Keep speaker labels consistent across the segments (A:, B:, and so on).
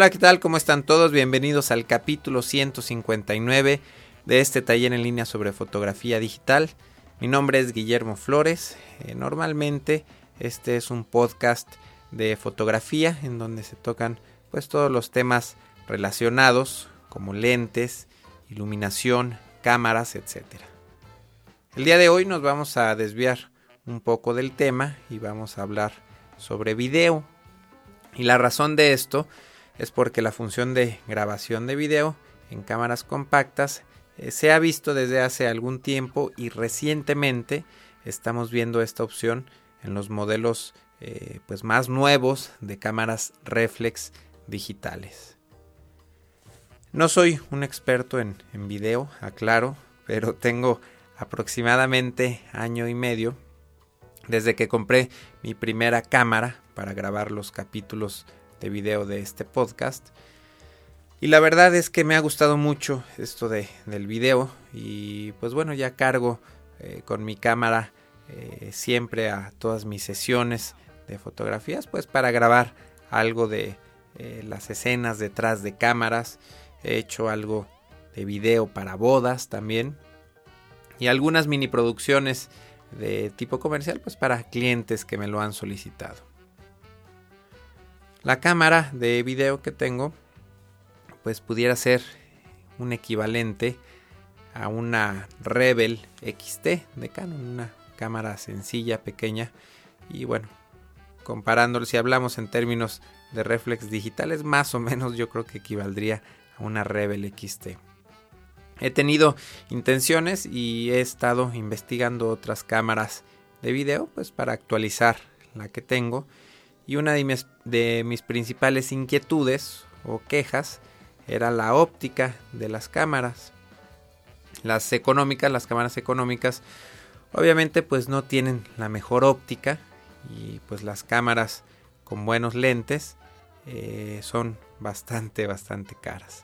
A: Hola, ¿qué tal? ¿Cómo están todos? Bienvenidos al capítulo 159 de este taller en línea sobre fotografía digital. Mi nombre es Guillermo Flores. Eh, normalmente este es un podcast de fotografía en donde se tocan pues todos los temas relacionados como lentes, iluminación, cámaras, etc. El día de hoy nos vamos a desviar un poco del tema y vamos a hablar sobre video. Y la razón de esto es porque la función de grabación de video en cámaras compactas eh, se ha visto desde hace algún tiempo y recientemente estamos viendo esta opción en los modelos eh, pues más nuevos de cámaras reflex digitales. No soy un experto en, en video, aclaro, pero tengo aproximadamente año y medio desde que compré mi primera cámara para grabar los capítulos de video de este podcast. Y la verdad es que me ha gustado mucho esto de, del video y pues bueno, ya cargo eh, con mi cámara eh, siempre a todas mis sesiones de fotografías pues para grabar algo de eh, las escenas detrás de cámaras. He hecho algo de video para bodas también y algunas mini producciones de tipo comercial pues para clientes que me lo han solicitado. La cámara de video que tengo pues pudiera ser un equivalente a una Rebel XT de Canon, una cámara sencilla, pequeña y bueno, comparándolo si hablamos en términos de reflex digitales, más o menos yo creo que equivaldría a una Rebel XT. He tenido intenciones y he estado investigando otras cámaras de video pues para actualizar la que tengo y una de mis, principales inquietudes o quejas era la óptica de las cámaras. Las económicas, las cámaras económicas, obviamente pues no tienen la mejor óptica y pues las cámaras con buenos lentes eh, son bastante, bastante caras.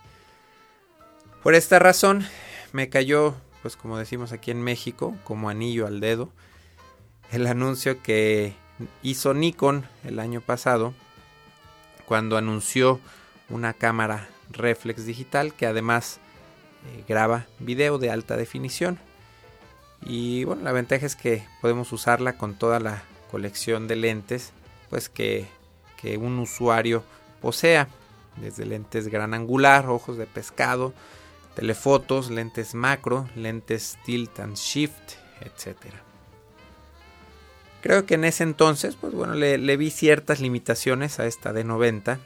A: Por esta razón me cayó, pues como decimos aquí en México, como anillo al dedo, el anuncio que hizo Nikon el año pasado cuando anunció una cámara reflex digital que además eh, graba video de alta definición. Y bueno, la ventaja es que podemos usarla con toda la colección de lentes pues que, que un usuario posea, desde lentes gran angular, ojos de pescado, telefotos, lentes macro, lentes tilt and shift, etc. Creo que en ese entonces, pues bueno, le, vi ciertas limitaciones a esta D90,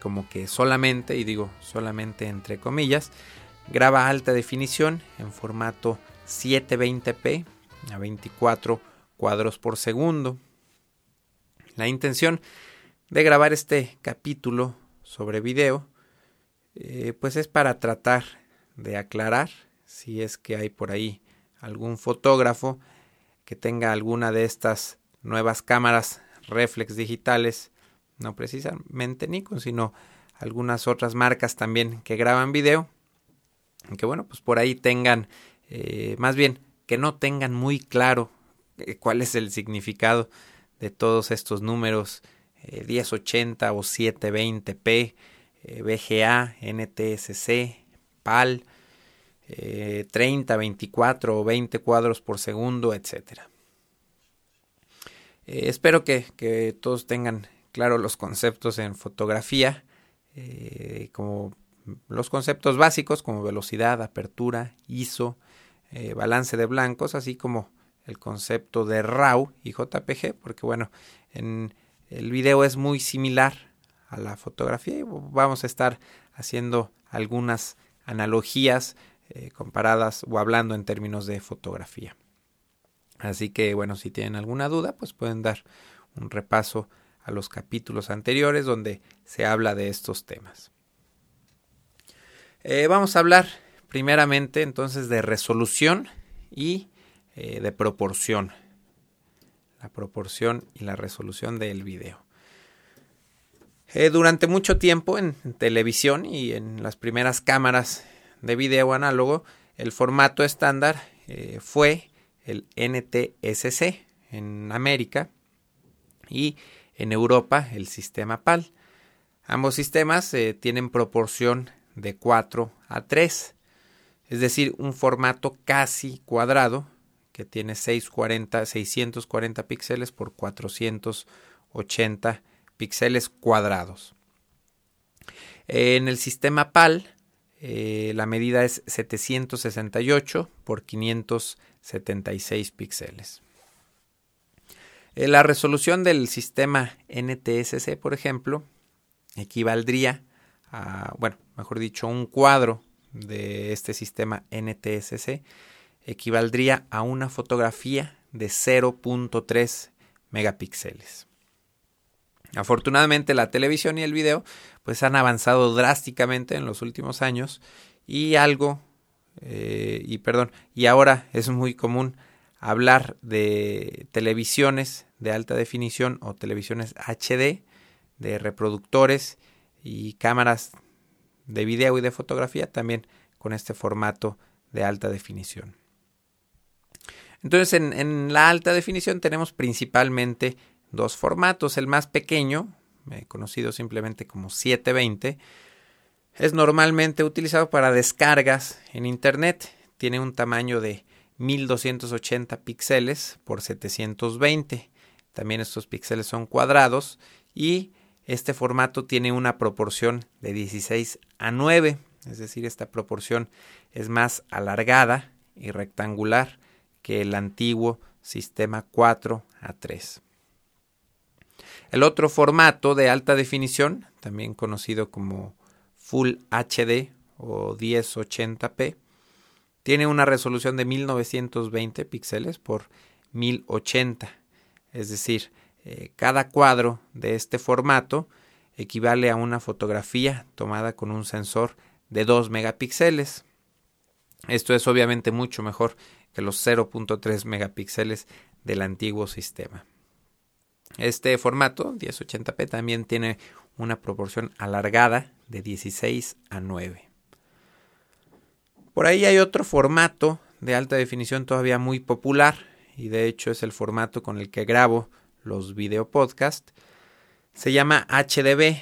A: como que solamente, y digo solamente entre comillas, graba alta definición en formato 720p a 24 cuadros por segundo. La intención de grabar este capítulo sobre video eh, pues es para tratar de aclarar si es que hay por ahí algún fotógrafo que tenga alguna de estas nuevas cámaras reflex digitales, no precisamente Nikon, sino algunas otras marcas también que graban video, que bueno, pues por ahí tengan, eh, más bien, que no tengan muy claro eh, cuál es el significado de todos estos números 1080 o 720p, VGA, eh, NTSC, PAL, 30, 24 o 20 cuadros por segundo, etc. Eh, espero que, todos tengan claro los conceptos en fotografía, eh, como los conceptos básicos como velocidad, apertura, ISO, balance de blancos, así como el concepto de RAW y JPG, porque bueno, en el video es muy similar a la fotografía y vamos a estar haciendo algunas analogías eh, comparadas o hablando en términos de fotografía. Así que bueno, si tienen alguna duda, pues pueden dar un repaso a los capítulos anteriores donde se habla de estos temas. Eh, vamos a hablar primeramente entonces de resolución y eh, de proporción. La proporción y la resolución del video. Durante mucho tiempo en, televisión y en las primeras cámaras de video análogo, el formato estándar eh, fue el NTSC en América y en Europa el sistema PAL. Ambos sistemas eh, tienen proporción de 4 a 3, es decir, un formato casi cuadrado que tiene 640, 640 píxeles por 480 píxeles cuadrados. En el sistema PAL, eh, la medida es 768 por 576 píxeles. Eh, la resolución del sistema NTSC, por ejemplo, equivaldría a, bueno, mejor dicho, un cuadro de este sistema NTSC equivaldría a una fotografía de 0.3 megapíxeles. Afortunadamente la televisión y el video pues han avanzado drásticamente en los últimos años y algo eh, y perdón y ahora es muy común hablar de televisiones de alta definición o televisiones HD de reproductores y cámaras de video y de fotografía también con este formato de alta definición. Entonces en, la alta definición tenemos principalmente dos formatos. El más pequeño, eh, conocido simplemente como 720, es normalmente utilizado para descargas en Internet. Tiene un tamaño de 1280 píxeles por 720. También estos píxeles son cuadrados y este formato tiene una proporción de 16 a 9, es decir, esta proporción es más alargada y rectangular que el antiguo sistema 4 a 3. El otro formato de alta definición, también conocido como Full HD o 1080p, tiene una resolución de 1920 píxeles por 1080, es decir, eh, cada cuadro de este formato equivale a una fotografía tomada con un sensor de 2 megapíxeles. Esto es obviamente mucho mejor que los 0.3 megapíxeles del antiguo sistema. Este formato 1080p también tiene una proporción alargada de 16 a 9. Por ahí hay otro formato de alta definición todavía muy popular y de hecho es el formato con el que grabo los video podcast. Se llama HDB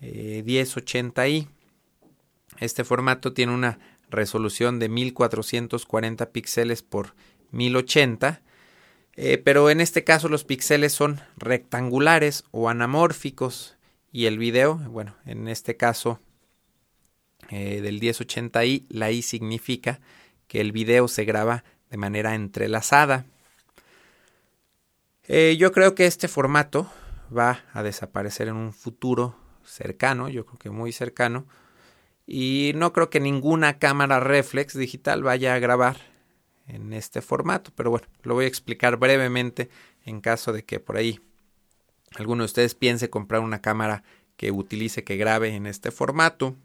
A: 1080i. Eh, este formato tiene una resolución de 1440 píxeles por 1080, eh, pero en este caso los píxeles son rectangulares o anamórficos y el video, bueno, en este caso eh, del 1080i, la i significa que el video se graba de manera entrelazada. Eh, yo creo que este formato va a desaparecer en un futuro cercano, yo creo que muy cercano, y no creo que ninguna cámara reflex digital vaya a grabar en este formato, pero bueno, lo voy a explicar brevemente en caso de que por ahí alguno de ustedes piense comprar una cámara que utilice, que grabe en este formato.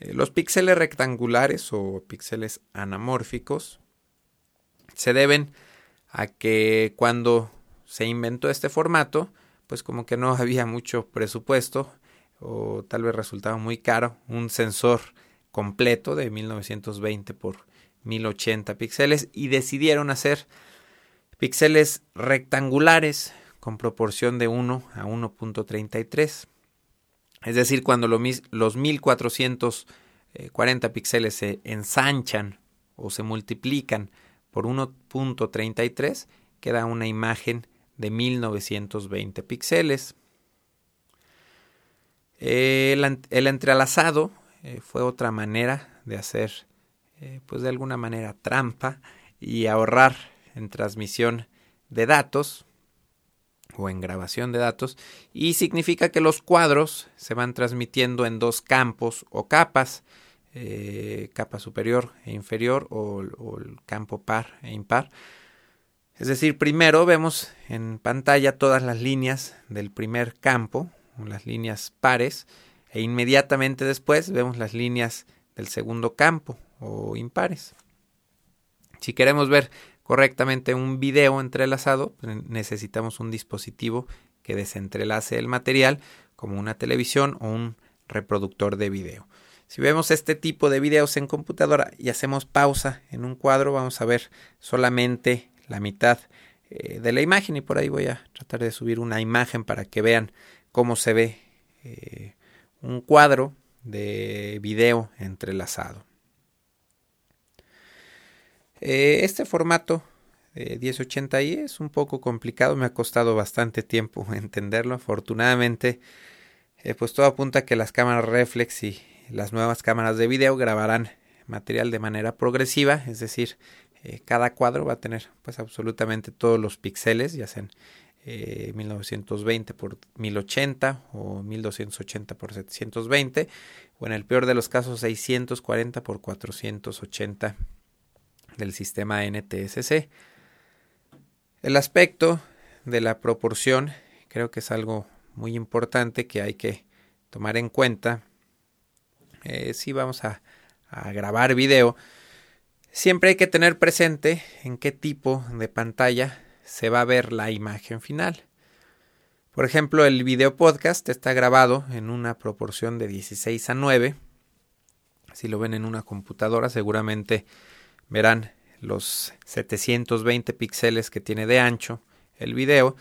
A: Eh, los píxeles rectangulares o píxeles anamórficos se deben a que cuando se inventó este formato, pues como que no había mucho presupuesto o tal vez resultaba muy caro un sensor completo de 1920 por 1080 píxeles y decidieron hacer píxeles rectangulares con proporción de 1 a 1.33. Es decir, cuando los 1440 píxeles se ensanchan o se multiplican por 1.33 queda una imagen de 1920 píxeles. El, el, entrelazado eh, fue otra manera de hacer, eh, pues de alguna manera, trampa y ahorrar en transmisión de datos o en grabación de datos y significa que los cuadros se van transmitiendo en dos campos o capas eh, capa superior e inferior o, el campo par e impar. Es decir, primero vemos en pantalla todas las líneas del primer campo, las líneas pares, e inmediatamente después vemos las líneas del segundo campo o impares. Si queremos ver correctamente un video entrelazado, pues, necesitamos un dispositivo que desentrelace el material como una televisión o un reproductor de video. Si vemos este tipo de videos en computadora y hacemos pausa en un cuadro, vamos a ver solamente la mitad eh, de la imagen y por ahí voy a tratar de subir una imagen para que vean cómo se ve un cuadro de video entrelazado. Este formato 1080i es un poco complicado, me ha costado bastante tiempo entenderlo. Afortunadamente, pues todo apunta a que las cámaras reflex y las nuevas cámaras de video grabarán material de manera progresiva, es decir, eh, cada cuadro va a tener pues absolutamente todos los píxeles, ya sean 1920 eh, por 1080 o 1280 por 720 o en el peor de los casos 640 por 480 del sistema NTSC. El aspecto de la proporción creo que es algo muy importante que hay que tomar en cuenta eh, si vamos a, a grabar video, siempre hay que tener presente en qué tipo de pantalla se va a ver la imagen final. Por ejemplo, el video podcast está grabado en una proporción de 16 a 9. Si lo ven en una computadora, seguramente verán los 720 píxeles que tiene de ancho el video.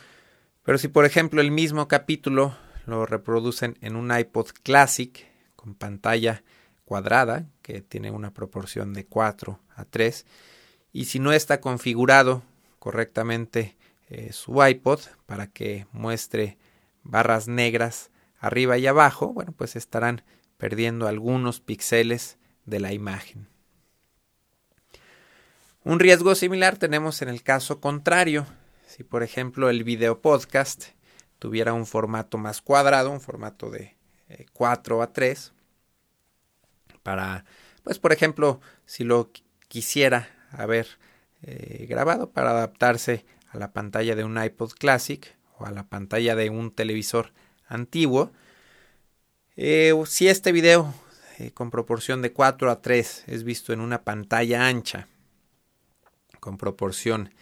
A: Pero si por ejemplo el mismo capítulo lo reproducen en un iPod Classic con pantalla cuadrada que tiene una proporción de 4 a 3 y si no está configurado correctamente eh, su iPod para que muestre barras negras arriba y abajo, bueno, pues estarán perdiendo algunos píxeles de la imagen. Un riesgo similar tenemos en el caso contrario. Si por ejemplo el video podcast tuviera un formato más cuadrado, un formato de 4 eh, a 3, para, pues por ejemplo, si lo quisiera haber eh, grabado para adaptarse a la pantalla de un iPod Classic o a la pantalla de un televisor antiguo. Eh, si este video eh, con proporción de 4 a 3 es visto en una pantalla ancha con proporción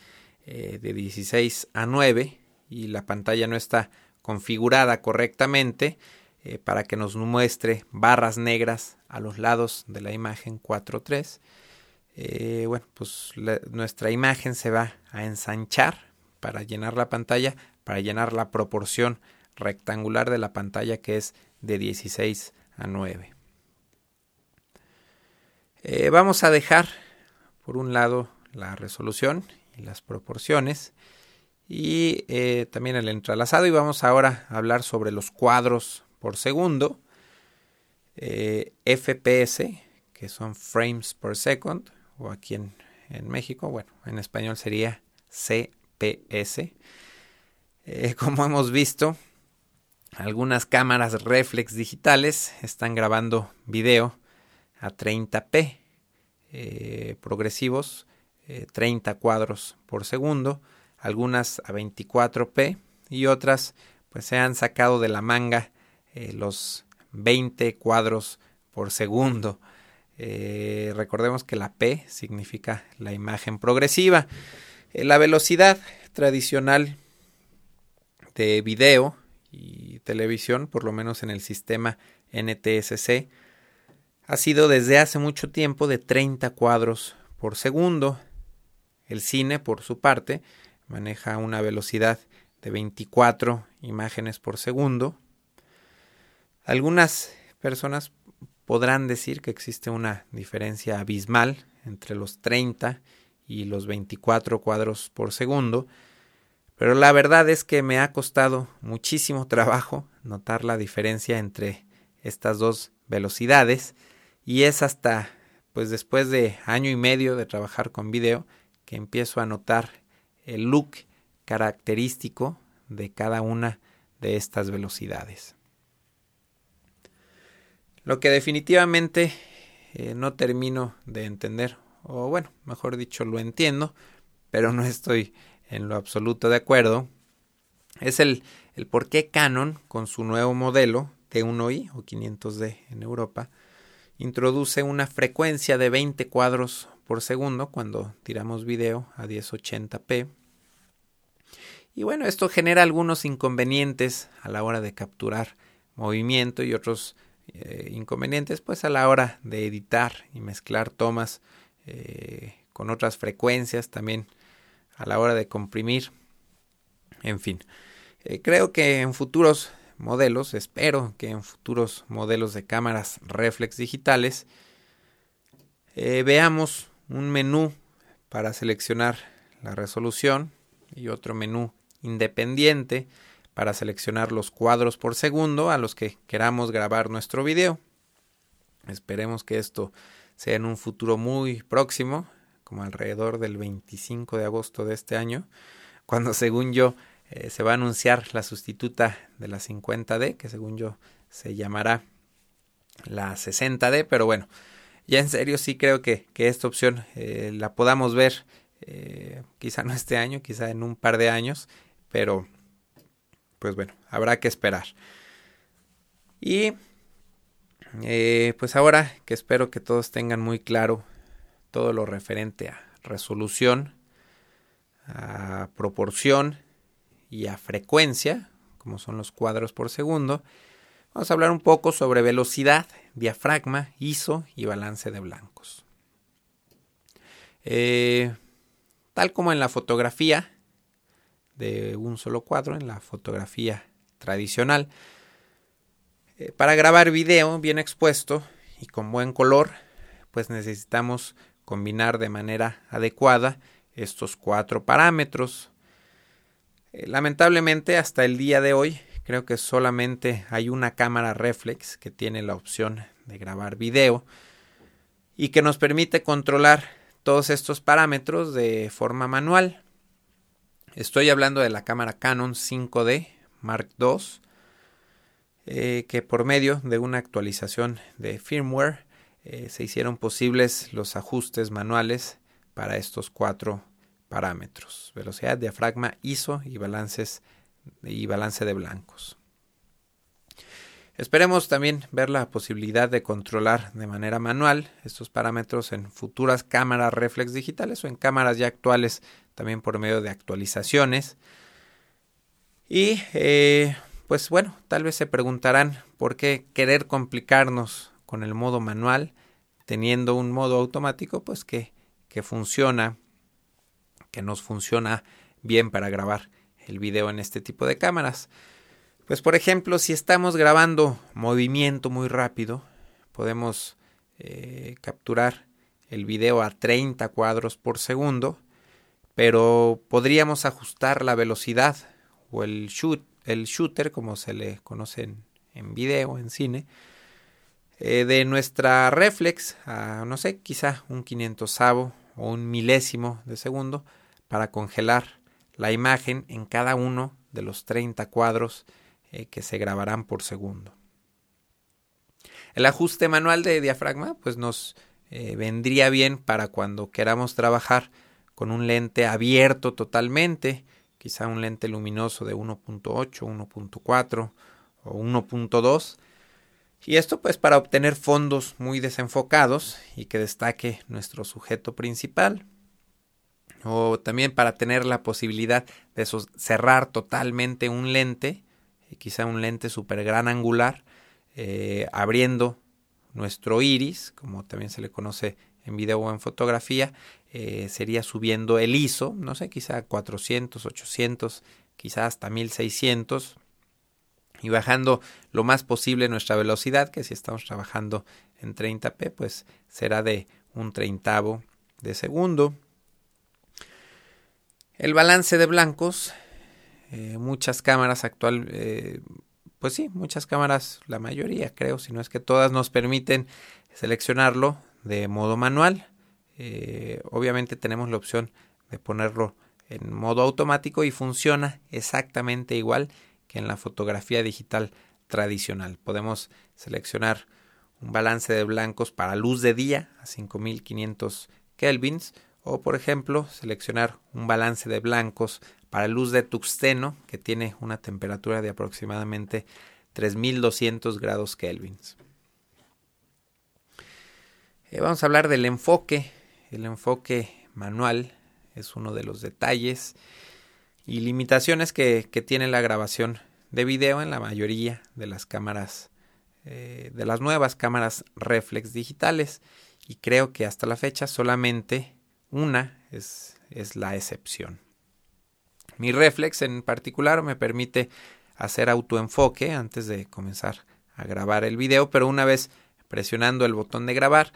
A: de 16 a 9 y la pantalla no está configurada correctamente, eh, para que nos muestre barras negras a los lados de la imagen 4.3. Eh, bueno, pues nuestra imagen se va a ensanchar para llenar la pantalla, para llenar la proporción rectangular de la pantalla que es de 16 a 9. Eh, vamos a dejar por un lado la resolución y las proporciones y también el entrelazado y vamos ahora a hablar sobre los cuadros por segundo, eh, FPS, que son frames per second, o aquí en, México, bueno, en español sería CPS. Eh, como hemos visto, algunas cámaras reflex digitales están grabando video a 30p eh, progresivos, 30 cuadros por segundo, algunas a 24p y otras pues se han sacado de la manga eh, los 20 cuadros por segundo. Eh, recordemos que la P significa la imagen progresiva. Eh, la velocidad tradicional de video y televisión, por lo menos en el sistema NTSC, ha sido desde hace mucho tiempo de 30 cuadros por segundo. El cine, por su parte, maneja una velocidad de 24 imágenes por segundo, algunas personas podrán decir que existe una diferencia abismal entre los 30 y los 24 cuadros por segundo, pero la verdad es que me ha costado muchísimo trabajo notar la diferencia entre estas dos velocidades y es hasta pues después de año y medio de trabajar con video que empiezo a notar el look característico de cada una de estas velocidades. Lo que definitivamente eh, no termino de entender, o bueno, mejor dicho, lo entiendo, pero no estoy en lo absoluto de acuerdo, es el, el por qué Canon, con su nuevo modelo T1i o 500D en Europa, introduce una frecuencia de 20 cuadros por segundo cuando tiramos video a 1080p. Y bueno, esto genera algunos inconvenientes a la hora de capturar movimiento y otros eh, inconvenientes pues a la hora de editar y mezclar tomas eh, con otras frecuencias también a la hora de comprimir en fin eh, creo que en futuros modelos, espero que en futuros modelos de cámaras reflex digitales, veamos un menú para seleccionar la resolución y otro menú independiente para seleccionar los cuadros por segundo a los que queramos grabar nuestro video. Esperemos que esto sea en un futuro muy próximo, como alrededor del 25 de agosto de este año, cuando según yo eh, se va a anunciar la sustituta de la 50D, que según yo se llamará la 60D, pero bueno, ya en serio sí creo que, esta opción eh, la podamos ver eh, quizá no este año, quizá en un par de años, pero pues bueno, habrá que esperar. Y eh, pues ahora que espero que todos tengan muy claro todo lo referente a resolución, a proporción y a frecuencia, como son los cuadros por segundo, vamos a hablar un poco sobre velocidad, diafragma, ISO y balance de blancos. Eh, tal como en la fotografía de un solo cuadro, en la fotografía tradicional, eh, para grabar video bien expuesto y con buen color, pues necesitamos combinar de manera adecuada estos cuatro parámetros. Eh, lamentablemente hasta el día de hoy creo que solamente hay una cámara reflex que tiene la opción de grabar video y que nos permite controlar todos estos parámetros de forma manual. Estoy hablando de la cámara Canon 5D Mark II eh, que por medio de una actualización de firmware eh, se hicieron posibles los ajustes manuales para estos cuatro parámetros, velocidad, diafragma, ISO y, balances, y balance de blancos. Esperemos también ver la posibilidad de controlar de manera manual estos parámetros en futuras cámaras reflex digitales o en cámaras ya actuales también por medio de actualizaciones. Y eh, pues bueno, tal vez se preguntarán por qué querer complicarnos con el modo manual, teniendo un modo automático, pues que, que funciona, que nos funciona bien para grabar el video en este tipo de cámaras. Pues por ejemplo, si estamos grabando movimiento muy rápido, podemos eh, capturar el video a 30 cuadros por segundo, pero podríamos ajustar la velocidad o el shoot el shooter, como se le conoce en, video, en cine, eh, de nuestra reflex a, no sé, quizá un quinientosavo o un milésimo de segundo para congelar la imagen en cada uno de los 30 cuadros eh, que se grabarán por segundo. El ajuste manual de diafragma pues nos eh, vendría bien para cuando queramos trabajar con un lente abierto totalmente quizá un lente luminoso de 1.8, 1.4 o 1.2. Y esto pues para obtener fondos muy desenfocados y que destaque nuestro sujeto principal. O también para tener la posibilidad de cerrar totalmente un lente, quizá un lente super gran angular, eh, abriendo nuestro iris, como también se le conoce en video o en fotografía, eh, sería subiendo el ISO, no sé, quizá 400, 800, quizá hasta 1600 y bajando lo más posible nuestra velocidad, que si estamos trabajando en 30p, pues será de un treintavo de segundo. El balance de blancos, eh, muchas cámaras actual, eh, pues sí, muchas cámaras, la mayoría creo, si no es que todas nos permiten seleccionarlo de modo manual. Eh, obviamente tenemos la opción de ponerlo en modo automático y funciona exactamente igual que en la fotografía digital tradicional. Podemos seleccionar un balance de blancos para luz de día a 5500 kelvins o por ejemplo seleccionar un balance de blancos para luz de tuxteno que tiene una temperatura de aproximadamente 3200 grados kelvins. Eh, vamos a hablar del enfoque. El enfoque manual es uno de los detalles y limitaciones que, tiene la grabación de video en la mayoría de las cámaras, eh, de las nuevas cámaras reflex digitales. Y creo que hasta la fecha solamente una es, es la excepción. Mi reflex en particular me permite hacer autoenfoque antes de comenzar a grabar el video, pero una vez presionando el botón de grabar,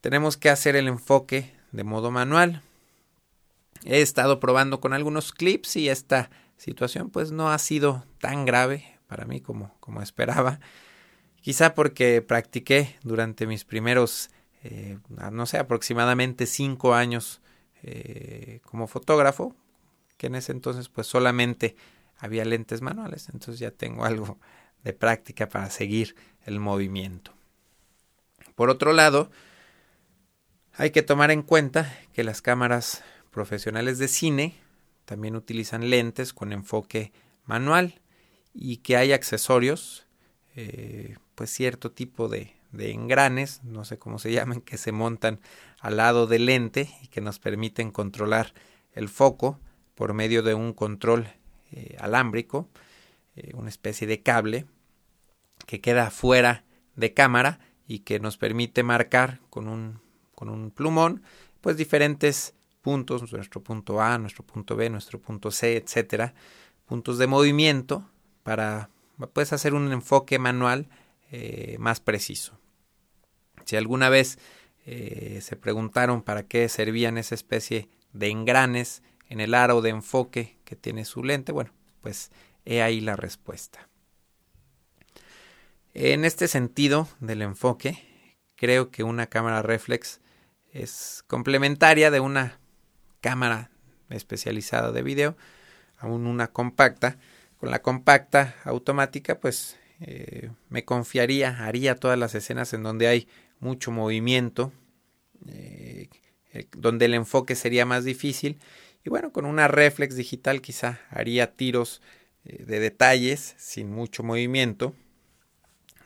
A: tenemos que hacer el enfoque de modo manual. He estado probando con algunos clips y esta situación pues no ha sido tan grave para mí como, como esperaba. Quizá porque practiqué durante mis primeros, eh, no sé, aproximadamente cinco años eh, como fotógrafo, que en ese entonces pues solamente había lentes manuales, entonces ya tengo algo de práctica para seguir el movimiento. Por otro lado, hay que tomar en cuenta que las cámaras profesionales de cine también utilizan lentes con enfoque manual y que hay accesorios, eh, pues cierto tipo de, de engranes, no sé cómo se llaman, que se montan al lado del lente y que nos permiten controlar el foco por medio de un control eh, alámbrico, eh, una especie de cable que queda fuera de cámara y que nos permite marcar con un, con un plumón pues diferentes puntos, nuestro punto A, nuestro punto B, nuestro punto C, etcétera, puntos de movimiento para pues hacer un enfoque manual eh, más preciso. Si alguna vez eh, se preguntaron para qué servían esa especie de engranes en el aro de enfoque que tiene su lente, bueno, pues he ahí la respuesta. En este sentido del enfoque, creo que una cámara reflex es complementaria de una cámara especializada de video, aún una compacta. Con la compacta automática, pues eh, me confiaría, haría todas las escenas en donde hay mucho movimiento, eh, eh, donde el enfoque sería más difícil. Y bueno, con una reflex digital quizá haría tiros de detalles sin mucho movimiento,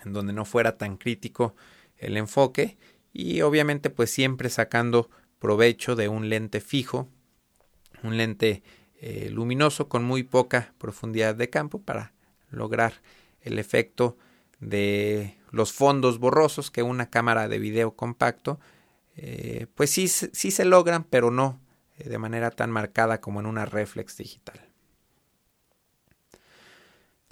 A: en donde no fuera tan crítico el enfoque y obviamente pues siempre sacando provecho de un lente fijo, un lente luminoso con muy poca profundidad de campo para lograr el efecto de los fondos borrosos que una cámara de video compacto, eh, pues sí, sí se logran, pero no eh, de manera tan marcada como en una reflex digital.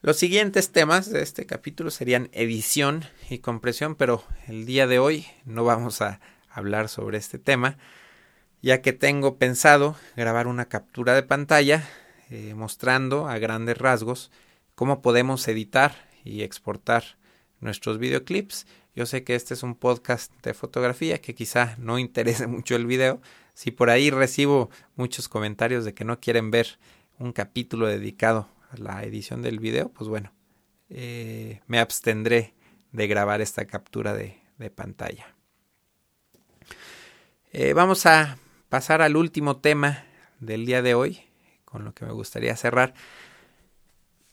A: Los siguientes temas de este capítulo serían edición y compresión, pero el día de hoy no vamos a hablar sobre este tema, ya que tengo pensado grabar una captura de pantalla eh, mostrando a grandes rasgos cómo podemos editar y exportar nuestros videoclips. Yo sé que este es un podcast de fotografía que quizá no interese mucho el video. Si por ahí recibo muchos comentarios de que no quieren ver un capítulo dedicado a la edición del video, pues bueno, eh, me abstendré de grabar esta captura de, pantalla. Eh, vamos a pasar al último tema del día de hoy, con lo que me gustaría cerrar,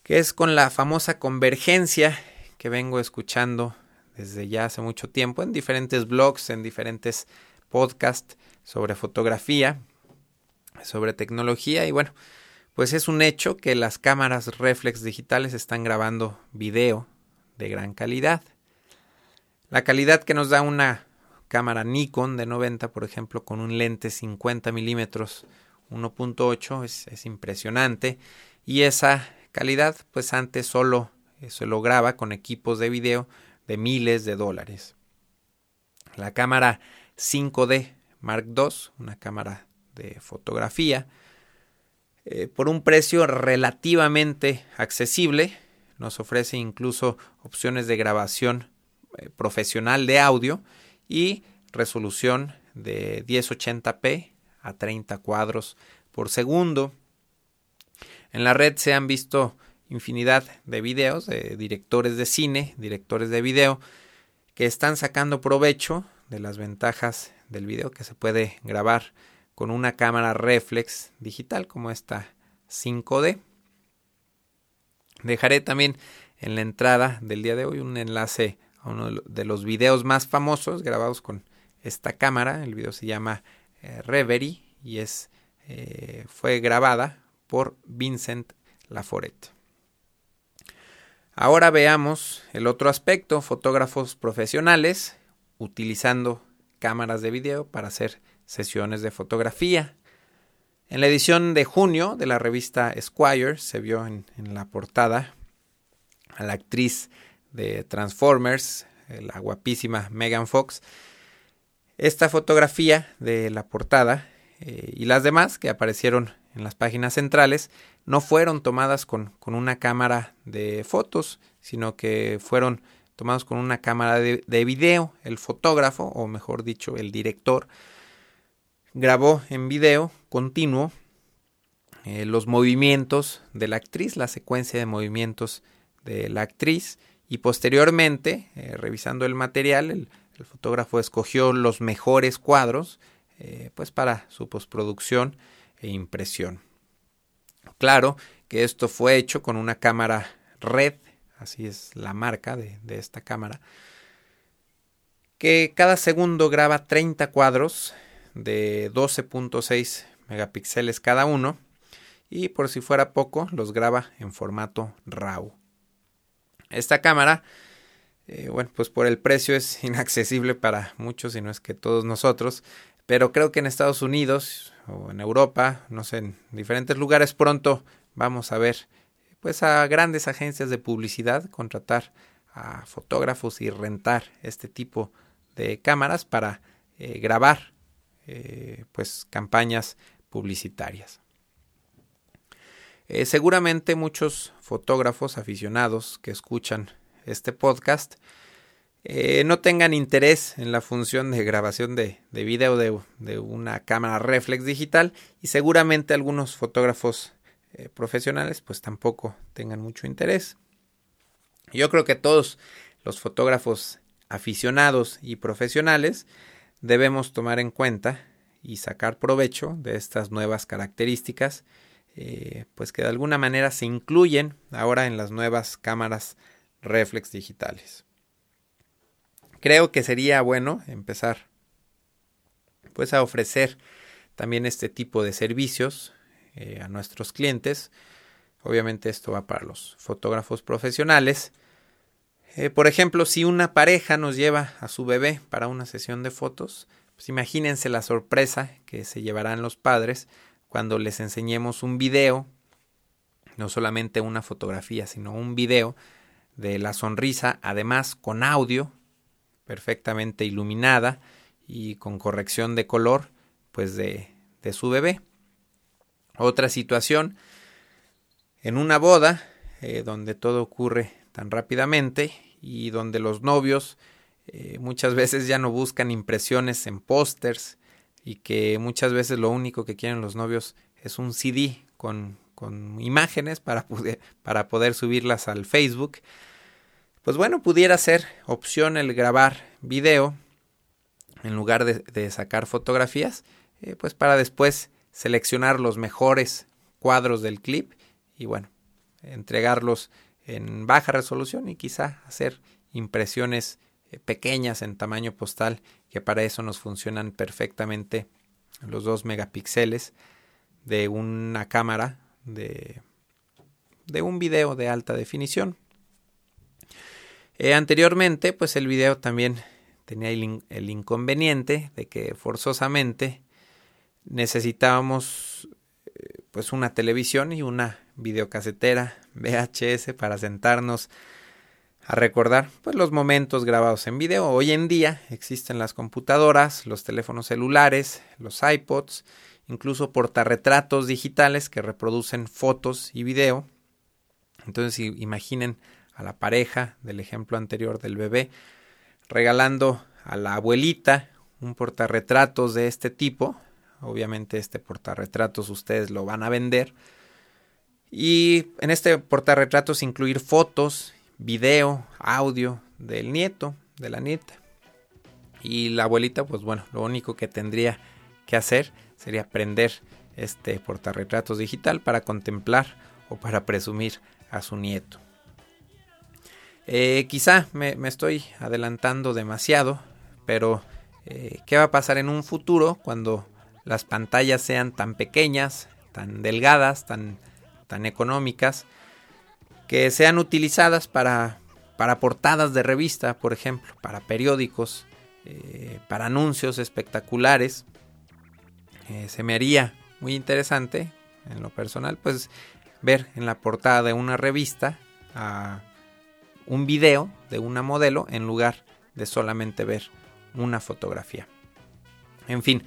A: que es con la famosa convergencia que vengo escuchando desde ya hace mucho tiempo en diferentes blogs, en diferentes podcasts sobre fotografía, sobre tecnología y bueno, pues es un hecho que las cámaras reflex digitales están grabando video de gran calidad. La calidad que nos da una cámara Nikon de 90, por ejemplo, con un lente 50 milímetros 1.8 es, es impresionante y esa calidad pues antes solo se lograba con equipos de video de miles de dólares. La cámara 5D Mark II, una cámara de fotografía, eh, por un precio relativamente accesible, nos ofrece incluso opciones de grabación eh, profesional de audio y resolución de 1080p a 30 cuadros por segundo. En la red se han visto infinidad de videos de directores de cine, directores de video, que están sacando provecho de las ventajas del video que se puede grabar con una cámara reflex digital como esta 5D. Dejaré también en la entrada del día de hoy un enlace a uno de los videos más famosos grabados con esta cámara. El video se llama eh, Reverie y es, eh, fue grabada por Vincent Laforet. Ahora veamos el otro aspecto, fotógrafos profesionales utilizando cámaras de video para hacer sesiones de fotografía. En la edición de junio de la revista Squire se vio en, la portada a la actriz de Transformers, la guapísima Megan Fox. Esta fotografía de la portada eh, y las demás que aparecieron en las páginas centrales no fueron tomadas con, una cámara de fotos, sino que fueron tomados con una cámara de, video. El fotógrafo, o mejor dicho, el director, grabó en video continuo eh, los movimientos de la actriz, la secuencia de movimientos de la actriz, y posteriormente, eh, revisando el material, el, fotógrafo escogió los mejores cuadros eh, pues para su postproducción e impresión. Claro que esto fue hecho con una cámara red, así es la marca de, esta cámara, que cada segundo graba 30 cuadros de 12.6 megapíxeles cada uno y por si fuera poco los graba en formato RAW. Esta cámara, eh, bueno, pues por el precio es inaccesible para muchos y no es que todos nosotros, pero creo que en Estados Unidos o en Europa, no sé, en diferentes lugares pronto vamos a ver pues a grandes agencias de publicidad contratar a fotógrafos y rentar este tipo de cámaras para eh, grabar eh, pues campañas publicitarias. Eh, seguramente muchos fotógrafos aficionados que escuchan este podcast eh, no tengan interés en la función de grabación de, de video de, una cámara reflex digital y seguramente algunos fotógrafos eh, profesionales pues tampoco tengan mucho interés. Yo creo que todos los fotógrafos aficionados y profesionales debemos tomar en cuenta y sacar provecho de estas nuevas características eh, pues que de alguna manera se incluyen ahora en las nuevas cámaras reflex digitales creo que sería bueno empezar pues a ofrecer también este tipo de servicios eh, a nuestros clientes. Obviamente esto va para los fotógrafos profesionales. Eh, por ejemplo, si una pareja nos lleva a su bebé para una sesión de fotos, pues imagínense la sorpresa que se llevarán los padres cuando les enseñemos un video, no solamente una fotografía, sino un video de la sonrisa, además con audio, perfectamente iluminada y con corrección de color pues de, de su bebé. Otra situación en una boda eh, donde todo ocurre tan rápidamente y donde los novios eh, muchas veces ya no buscan impresiones en pósters y que muchas veces lo único que quieren los novios es un CD con, con imágenes para para poder subirlas al Facebook pues bueno, pudiera ser opción el grabar video en lugar de, sacar fotografías, eh, pues para después seleccionar los mejores cuadros del clip y bueno, entregarlos en baja resolución y quizá hacer impresiones eh, pequeñas en tamaño postal que para eso nos funcionan perfectamente los 2 megapíxeles de una cámara de, de un video de alta definición. Eh, anteriormente, pues el video también tenía el, inconveniente de que forzosamente necesitábamos eh, pues una televisión y una videocasetera VHS para sentarnos a recordar pues los momentos grabados en video. Hoy en día existen las computadoras, los teléfonos celulares, los iPods, incluso portarretratos digitales que reproducen fotos y video. Entonces imaginen a la pareja del ejemplo anterior del bebé, regalando a la abuelita un portarretratos de este tipo. Obviamente este portarretratos ustedes lo van a vender. Y en este portarretratos incluir fotos, video, audio del nieto, de la nieta. Y la abuelita, pues bueno, lo único que tendría que hacer sería prender este portarretratos digital para contemplar o para presumir a su nieto. Eh, quizá me, estoy adelantando demasiado, pero eh, ¿qué va a pasar en un futuro cuando las pantallas sean tan pequeñas, tan delgadas, tan, tan económicas, que sean utilizadas para, para portadas de revista, por ejemplo, para periódicos, eh, para anuncios espectaculares? se me haría muy interesante, en lo personal, pues ver en la portada de una revista a un video de una modelo en lugar de solamente ver una fotografía. En fin,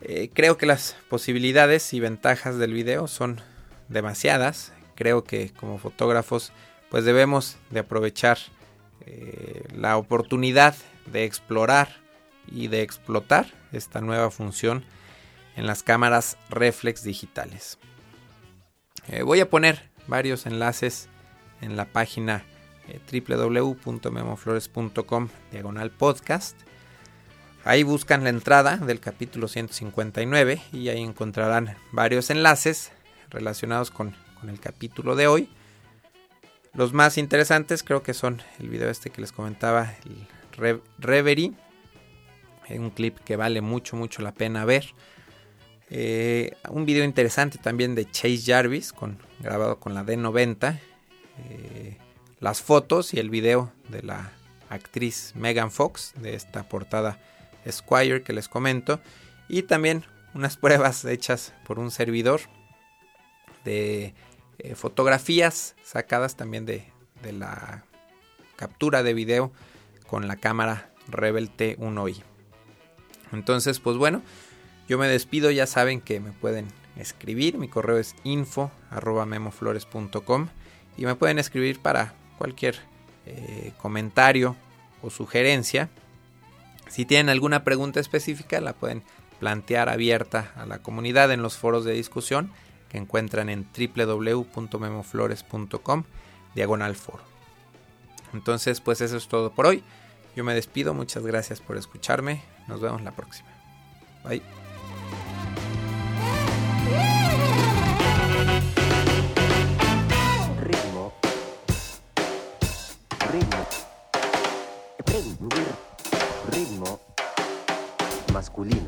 A: eh, creo que las posibilidades y ventajas del video son demasiadas. Creo que como fotógrafos pues debemos de aprovechar eh, la oportunidad de explorar y de explotar esta nueva función en las cámaras reflex digitales. Eh, voy a poner varios enlaces en la página www.memoflores.com diagonal podcast. Ahí buscan la entrada del capítulo 159 y ahí encontrarán varios enlaces relacionados con, el capítulo de hoy. Los más interesantes creo que son el video este que les comentaba, el Reverie, un clip que vale mucho, mucho la pena ver. Eh, un video interesante también de Chase Jarvis, con, grabado con la D90. Eh, las fotos y el video de la actriz Megan Fox, de esta portada Squire que les comento. Y también unas pruebas hechas por un servidor de eh, fotografías sacadas también de, de la captura de video con la cámara Rebel T1i. Entonces, pues bueno, yo me despido, ya saben que me pueden escribir, mi correo es info memoflores.com y me pueden escribir para cualquier eh, comentario o sugerencia. Si tienen alguna pregunta específica, la pueden plantear abierta a la comunidad en los foros de discusión que encuentran en www.memoflores.com diagonal foro. Entonces, pues eso es todo por hoy. Yo me despido, muchas gracias por escucharme. Nos vemos la próxima. Bye.
B: masculina.